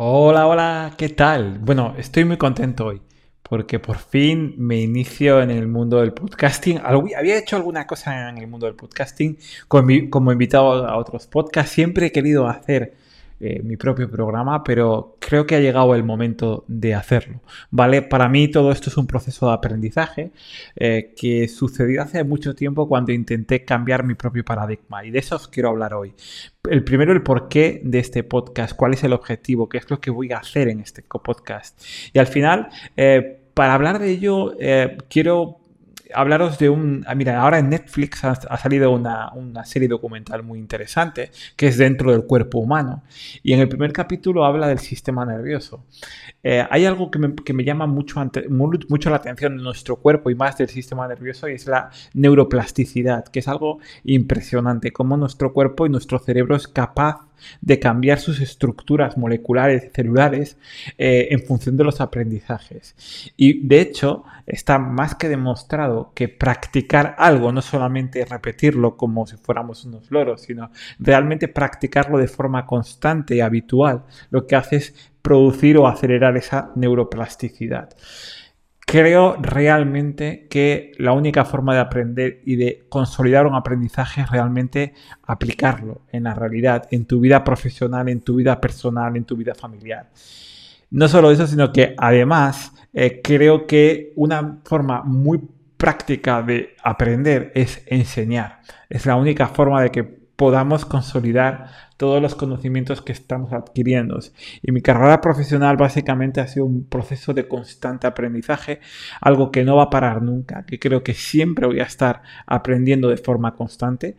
Hola, hola, ¿qué tal? Bueno, estoy muy contento hoy porque por fin me inicio en el mundo del podcasting. Había hecho alguna cosa en el mundo del podcasting como invitado a otros podcasts. Siempre he querido hacer eh, mi propio programa, pero creo que ha llegado el momento de hacerlo, ¿vale? Para mí todo esto es un proceso de aprendizaje eh, que sucedió hace mucho tiempo cuando intenté cambiar mi propio paradigma y de eso os quiero hablar hoy. El primero, el porqué de este podcast, cuál es el objetivo, qué es lo que voy a hacer en este podcast. Y al final, eh, para hablar de ello, quiero hablaros de un... Ah, mira, ahora en Netflix ha, salido una, serie documental muy interesante que es dentro del cuerpo humano. Y en el primer capítulo habla del sistema nervioso. Eh, hay algo que me, llama mucho, mucho la atención de nuestro cuerpo y más del sistema nervioso y es la neuroplasticidad, que es algo impresionante, cómo nuestro cuerpo y nuestro cerebro es capaz de cambiar sus estructuras moleculares y celulares eh, en función de los aprendizajes. Y de hecho, está más que demostrado que practicar algo, no solamente repetirlo como si fuéramos unos loros, sino realmente practicarlo de forma constante y habitual, lo que hace es producir o acelerar esa neuroplasticidad. Creo realmente que la única forma de aprender y de consolidar un aprendizaje es realmente aplicarlo en la realidad, en tu vida profesional, en tu vida personal, en tu vida familiar. No solo eso, sino que además eh, creo que una forma muy práctica de aprender es enseñar. Es la única forma de que podamos consolidar todos los conocimientos que estamos adquiriendo. Y mi carrera profesional básicamente ha sido un proceso de constante aprendizaje, algo que no va a parar nunca, que creo que siempre voy a estar aprendiendo de forma constante.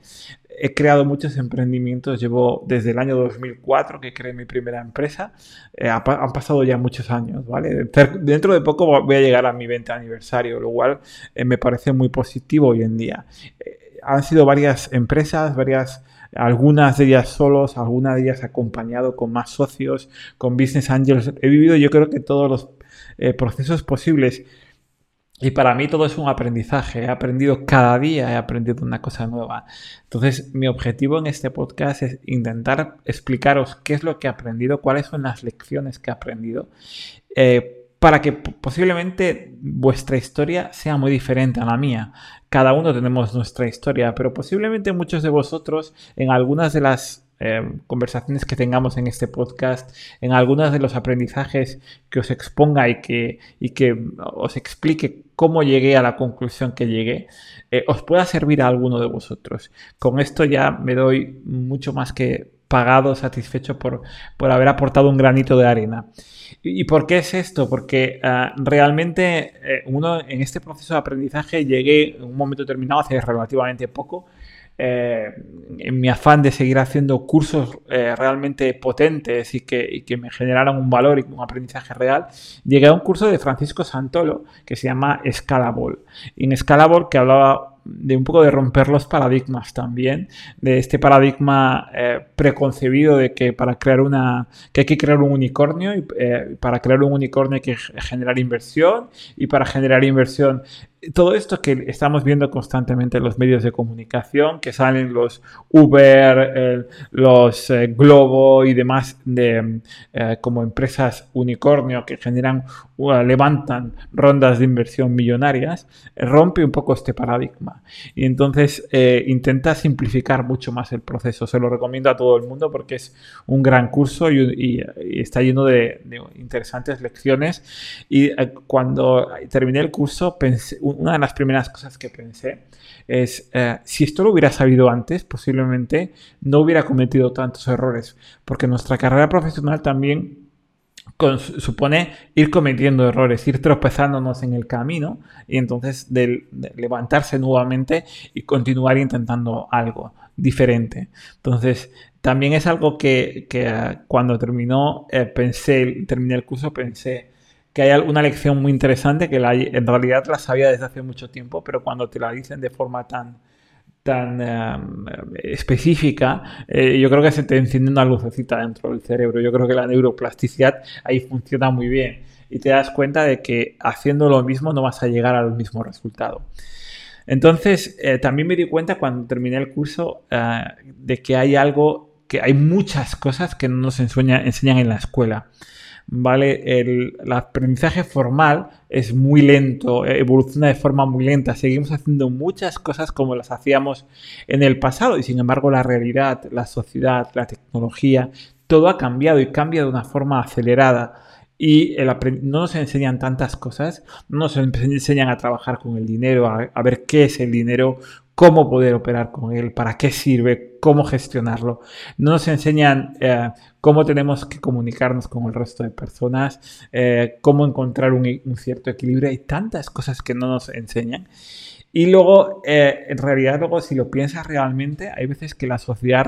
He creado muchos emprendimientos, llevo desde el año 2004 que creé mi primera empresa, eh, han pasado ya muchos años, ¿vale? Dentro de poco voy a llegar a mi 20 aniversario, lo cual eh, me parece muy positivo hoy en día. Eh, han sido varias empresas, varias algunas de ellas solos, algunas de ellas acompañado con más socios, con business angels. He vivido yo creo que todos los eh, procesos posibles. Y para mí todo es un aprendizaje. He aprendido cada día, he aprendido una cosa nueva. Entonces, mi objetivo en este podcast es intentar explicaros qué es lo que he aprendido, cuáles son las lecciones que he aprendido. Eh, para que posiblemente vuestra historia sea muy diferente a la mía. Cada uno tenemos nuestra historia, pero posiblemente muchos de vosotros en algunas de las eh, conversaciones que tengamos en este podcast, en algunos de los aprendizajes que os exponga y que, y que os explique cómo llegué a la conclusión que llegué, eh, os pueda servir a alguno de vosotros. Con esto ya me doy mucho más que pagado, satisfecho por, por haber aportado un granito de arena. ¿Y, por qué es esto? Porque ah, realmente eh, uno en este proceso de aprendizaje llegué en un momento determinado, hace relativamente poco, eh, en mi afán de seguir haciendo cursos eh, realmente potentes y que, que, me generaran un valor y un aprendizaje real, llegué a un curso de Francisco Santolo que se llama Scalable. En Scalable que hablaba de un poco de romper los paradigmas también, de este paradigma eh, preconcebido de que para crear una, que hay que crear un unicornio y eh, para crear un unicornio hay que generar inversión y para generar inversión todo esto que estamos viendo constantemente en los medios de comunicación, que salen los Uber, los eh, Globo y demás de, eh, como empresas unicornio que generan, levantan rondas de inversión millonarias, rompe un poco este paradigma. Y entonces eh, intenta simplificar mucho más el proceso. Se lo recomiendo a todo el mundo porque es un gran curso y, está lleno de, de, interesantes lecciones. Y cuando terminé el curso pensé una de las primeras cosas que pensé es, eh, si esto lo hubiera sabido antes, posiblemente no hubiera cometido tantos errores, porque nuestra carrera profesional también supone ir cometiendo errores, ir tropezándonos en el camino y entonces levantarse nuevamente y continuar intentando algo diferente. Entonces, también es algo que, eh, cuando terminó, eh, pensé, terminé el curso, pensé, que hay una lección muy interesante que en realidad la sabía desde hace mucho tiempo, pero cuando te la dicen de forma tan, tan em, específica, eh, yo creo que se te enciende una lucecita dentro del cerebro. Yo creo que la neuroplasticidad ahí funciona muy bien y te das cuenta de que haciendo lo mismo no vas a llegar al mismo resultado. Entonces, eh, también me di cuenta cuando terminé el curso eh, de que hay algo que hay muchas cosas que no nos enseñan en la escuela. ¿Vale? El, aprendizaje formal es muy lento, evoluciona de forma muy lenta. Seguimos haciendo muchas cosas como las hacíamos en el pasado y sin embargo la realidad, la sociedad, la tecnología, todo ha cambiado y cambia de una forma acelerada. Y no nos enseñan tantas cosas, no nos enseñan a trabajar con el dinero, a ver qué es el dinero, cómo poder operar con él, para qué sirve, cómo gestionarlo. No nos enseñan eh, cómo tenemos que comunicarnos con el resto de personas, eh, cómo encontrar un, cierto equilibrio. Hay tantas cosas que no nos enseñan. Y luego, eh, en realidad, luego si lo piensas realmente, hay veces que la sociedad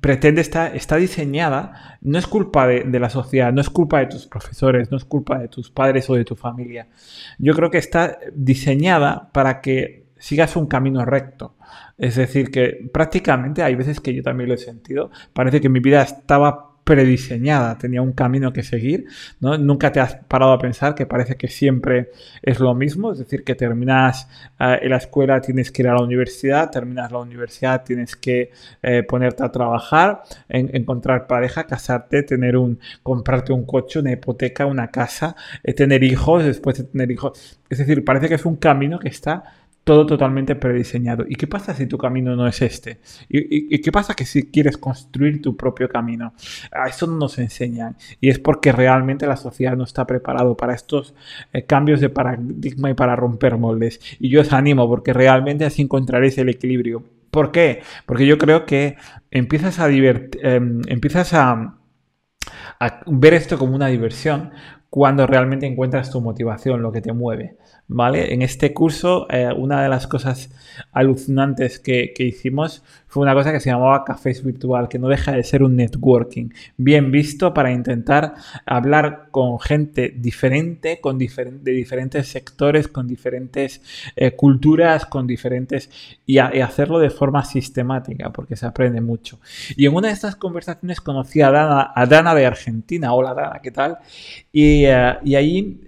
pretende estar, está diseñada, no es culpa de, de, la sociedad, no es culpa de tus profesores, no es culpa de tus padres o de tu familia. Yo creo que está diseñada para que sigas un camino recto. Es decir, que prácticamente hay veces que yo también lo he sentido. Parece que mi vida estaba prediseñada, tenía un camino que seguir, ¿no? Nunca te has parado a pensar que parece que siempre es lo mismo, es decir, que terminas eh, en la escuela, tienes que ir a la universidad, terminas la universidad, tienes que eh, ponerte a trabajar, encontrar pareja, casarte, tener un, comprarte un coche, una hipoteca, una casa, eh, tener hijos, después de tener hijos. Es decir, parece que es un camino que está todo totalmente prediseñado. ¿Y qué pasa si tu camino no es este? ¿Y, qué pasa que si quieres construir tu propio camino? A eso no nos enseñan. Y es porque realmente la sociedad no está preparado para estos eh, cambios de paradigma y para romper moldes. Y yo os animo porque realmente así encontraréis el equilibrio. ¿Por qué? Porque yo creo que empiezas a divertir, em, empiezas a, a ver esto como una diversión cuando realmente encuentras tu motivación, lo que te mueve. ¿vale? En este curso, eh, una de las cosas alucinantes que, hicimos fue una cosa que se llamaba Cafés Virtual, que no deja de ser un networking bien visto para intentar hablar con gente diferente, con de diferentes sectores, con diferentes eh, culturas, con diferentes... Y, hacerlo de forma sistemática, porque se aprende mucho. Y en una de estas conversaciones conocí a Dana, a Dana de Argentina. Hola Dana, ¿qué tal? Y, eh, ahí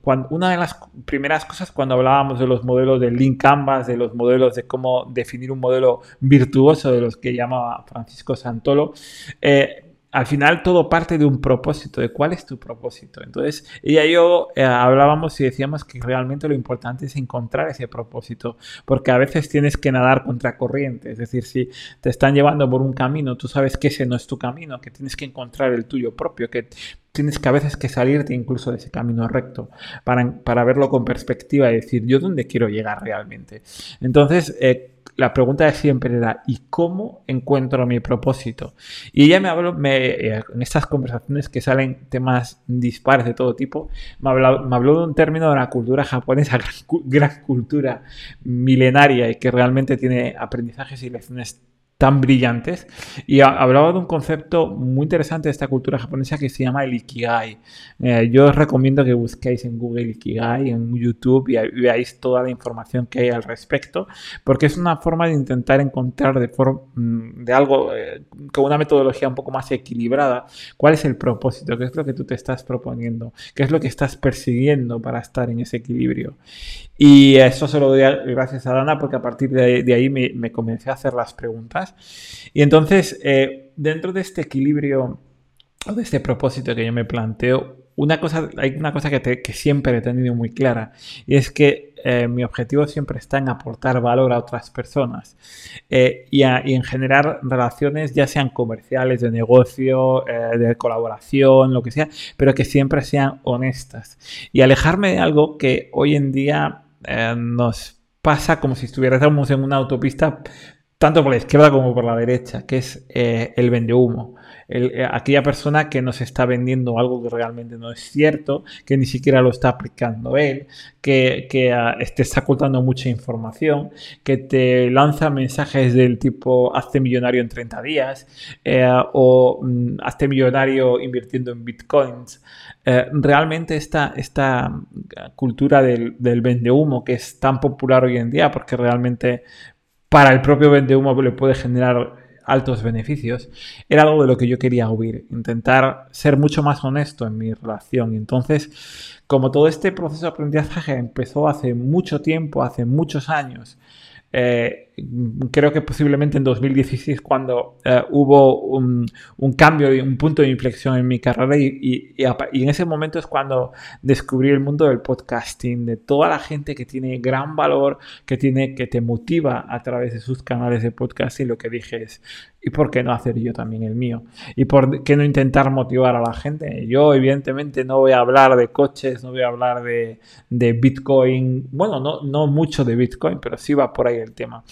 cuando, una de las primeras cosas cuando hablábamos de los modelos de Link Canvas, de los modelos de cómo definir un modelo virtuoso de los que llamaba Francisco Santolo, eh, al final todo parte de un propósito, de cuál es tu propósito. Entonces, ella y yo eh, hablábamos y decíamos que realmente lo importante es encontrar ese propósito, porque a veces tienes que nadar contra corriente, es decir, si te están llevando por un camino, tú sabes que ese no es tu camino, que tienes que encontrar el tuyo propio, que tienes que a veces que salirte incluso de ese camino recto para, para verlo con perspectiva y decir, yo dónde quiero llegar realmente. Entonces, eh, la pregunta de siempre era, ¿y cómo encuentro mi propósito? Y ella me habló, me, eh, en estas conversaciones que salen temas dispares de todo tipo, me habló, me habló de un término de la cultura japonesa, gran cultura milenaria y que realmente tiene aprendizajes y lecciones tan brillantes. Y hablaba de un concepto muy interesante de esta cultura japonesa que se llama el Ikigai. Eh, yo os recomiendo que busquéis en Google Ikigai, en YouTube y, veáis toda la información que hay al respecto, porque es una forma de intentar encontrar de, mm, de algo eh, con una metodología un poco más equilibrada cuál es el propósito, qué es lo que tú te estás proponiendo, qué es lo que estás persiguiendo para estar en ese equilibrio. Y eso se lo doy gracias a Dana porque a partir de, ahí me, comencé a hacer las preguntas. Y entonces, eh, dentro de este equilibrio o de este propósito que yo me planteo, una cosa, hay una cosa que, siempre he tenido muy clara y es que eh, mi objetivo siempre está en aportar valor a otras personas eh, y, en generar relaciones ya sean comerciales, de negocio, de colaboración, lo que sea, pero que siempre sean honestas. Y alejarme de algo que hoy en día nos pasa como si estuviéramos en una autopista tanto por la izquierda como por la derecha, que es eh, el vende humo. Eh, aquella persona que nos está vendiendo algo que realmente no es cierto, que ni siquiera lo está aplicando él, que, que ah, te está ocultando mucha información, que te lanza mensajes del tipo hazte millonario en 30 días eh, o mm, hazte millonario invirtiendo en bitcoins. Eh, realmente esta, esta cultura del, del vende humo que es tan popular hoy en día porque realmente para el propio vende humo le puede generar altos beneficios, era algo de lo que yo quería huir, intentar ser mucho más honesto en mi relación. Y entonces, como todo este proceso de aprendizaje empezó hace mucho tiempo, hace muchos años, eh, creo que posiblemente en 2016 cuando eh, hubo un, cambio, un punto de inflexión en mi carrera y, en ese momento es cuando descubrí el mundo del podcasting, de toda la gente que tiene gran valor, que, tiene, que te motiva a través de sus canales de podcasting. Lo que dije es, ¿y por qué no hacer yo también el mío? ¿Y por qué no intentar motivar a la gente? Yo evidentemente no voy a hablar de coches, no voy a hablar de, de Bitcoin, bueno, no, no mucho de Bitcoin, pero sí va por ahí el tema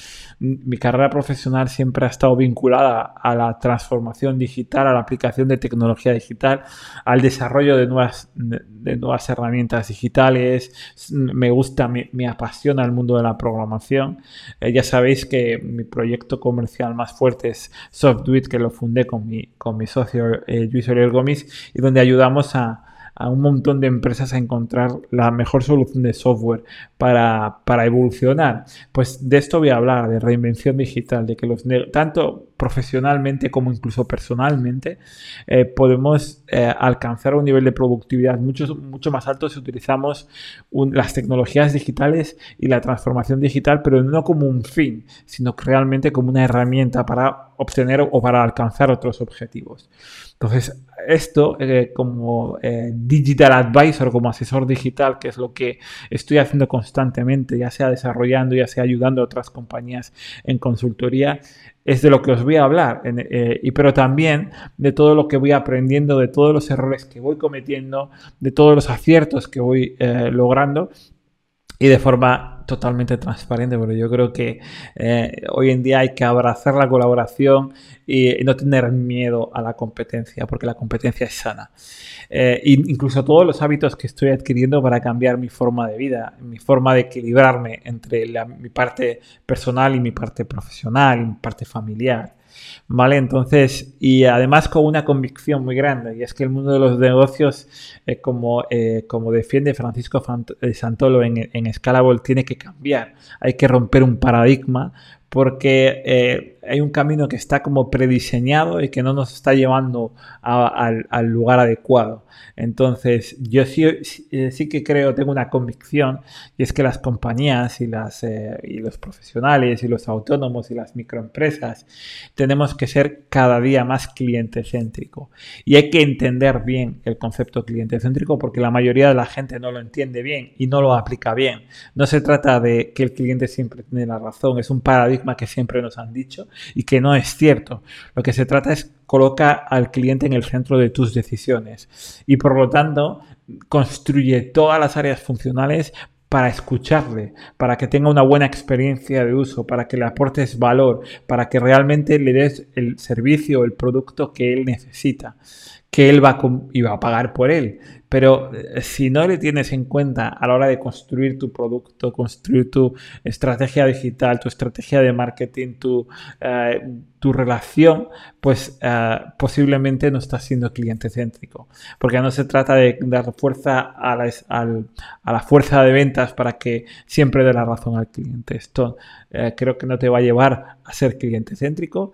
mi carrera profesional siempre ha estado vinculada a la transformación digital, a la aplicación de tecnología digital, al desarrollo de nuevas, de, nuevas herramientas digitales. Me gusta, me, apasiona el mundo de la programación. Eh, ya sabéis que mi proyecto comercial más fuerte es SoftWit, que lo fundé con mi, con mi socio eh, Luis Oriol Gómez y donde ayudamos a a un montón de empresas a encontrar la mejor solución de software para, evolucionar. Pues de esto voy a hablar, de reinvención digital, de que los tanto profesionalmente como incluso personalmente eh, podemos eh, alcanzar un nivel de productividad mucho, mucho más alto si utilizamos las tecnologías digitales y la transformación digital, pero no como un fin, sino realmente como una herramienta para obtener o para alcanzar otros objetivos. Entonces, esto eh, como digital advisor, como asesor digital, que es lo que estoy haciendo constantemente, ya sea desarrollando, ya sea ayudando a otras compañías en consultoría, es de lo que os voy a hablar, eh, y, pero también de todo lo que voy aprendiendo, de todos los errores que voy cometiendo, de todos los aciertos que voy logrando y de forma totalmente transparente, pero yo creo que eh, hoy en día hay que abrazar la colaboración y, no tener miedo a la competencia, porque la competencia es sana. Eh, incluso todos los hábitos que estoy adquiriendo para cambiar mi forma de vida, mi forma de equilibrarme entre mi parte personal y mi parte profesional, mi parte familiar. ¿Vale? Entonces, y además con una convicción muy grande, y es que el mundo de los negocios, eh, como, eh, como defiende Francisco eh, Santolo en, en Scalable, tiene que cambiar. Hay que romper un paradigma porque hay un camino que está como prediseñado y que no nos está llevando al, lugar adecuado. Entonces, yo sí, eh, sí, que creo, tengo una convicción, y es que las compañías y, las, eh, y los profesionales y los autónomos y las microempresas tenemos que ser cada día más cliente céntrico. Y hay que entender bien el concepto cliente céntrico porque la mayoría de la gente no lo entiende bien y no lo aplica bien. No se trata de que el cliente siempre tiene la razón, es un paradigma que siempre nos han dicho y que no es cierto. Lo que se trata es coloca al cliente en el centro de tus decisiones y por lo tanto construye todas las áreas funcionales para escucharle, para que tenga una buena experiencia de uso, para que le aportes valor, para que realmente le des el servicio o el producto que él necesita, que él va y va a pagar por él. Pero eh, si no le tienes en cuenta a la hora de construir tu producto, construir tu estrategia digital, tu estrategia de marketing, tu, eh, tu relación, pues eh, posiblemente no estás siendo cliente céntrico. Porque no se trata de dar fuerza a la, a la fuerza de ventas para que siempre dé la razón al cliente. Esto creo que no te va a llevar a ser cliente céntrico.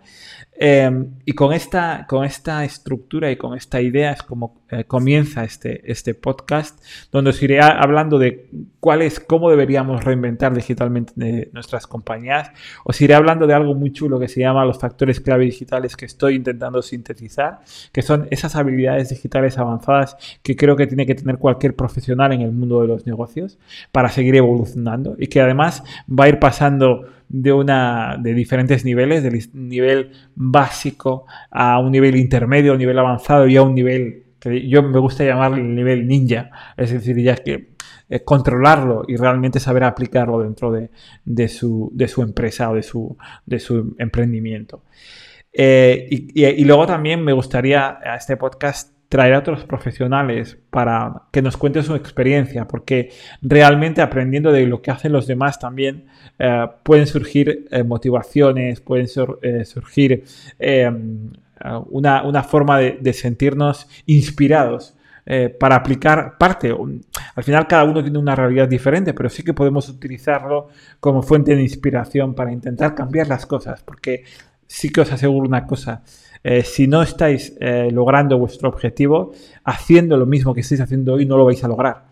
Y con esta, con esta estructura y con esta idea es como comienza este, este podcast, donde os iré hablando de cuál es, cómo deberíamos reinventar digitalmente nuestras compañías. Os iré hablando de algo muy chulo que se llama los factores clave digitales que estoy intentando sintetizar, que son esas habilidades digitales avanzadas que creo que tiene que tener cualquier profesional en el mundo de los negocios para seguir evolucionando y que además va a ir pasando de una de diferentes niveles, del nivel básico a un nivel intermedio, a un nivel avanzado y a un nivel yo me gusta llamarle el nivel ninja, es decir, ya que eh, controlarlo y realmente saber aplicarlo dentro de, su, empresa o de su, de su emprendimiento. Eh, y, luego también me gustaría a este podcast traer a otros profesionales para que nos cuenten su experiencia, porque realmente aprendiendo de lo que hacen los demás también eh, pueden surgir motivaciones, pueden surgir una, forma de, sentirnos inspirados eh, para aplicar parte. Al final cada uno tiene una realidad diferente, pero sí que podemos utilizarlo como fuente de inspiración para intentar cambiar las cosas, porque sí que os aseguro una cosa. Eh, si no estáis eh, logrando vuestro objetivo, haciendo lo mismo que estáis haciendo hoy, no lo vais a lograr.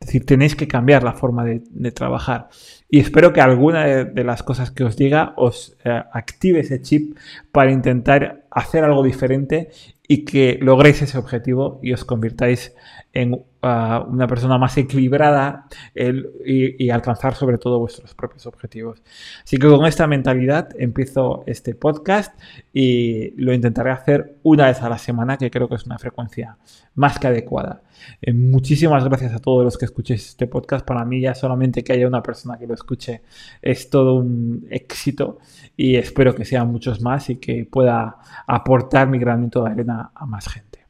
Es decir, tenéis que cambiar la forma de, trabajar. Y espero que alguna de, las cosas que os diga os eh, active ese chip para intentar hacer algo diferente y que logréis ese objetivo y os convirtáis en una persona más equilibrada y, alcanzar sobre todo vuestros propios objetivos. Así que con esta mentalidad empiezo este podcast y lo intentaré hacer una vez a la semana, que creo que es una frecuencia más que adecuada. Eh, muchísimas gracias a todos los que escuchéis este podcast. Para mí ya solamente que haya una persona que lo escuche es todo un éxito y espero que sean muchos más y que pueda aportar mi granito de arena a más gente.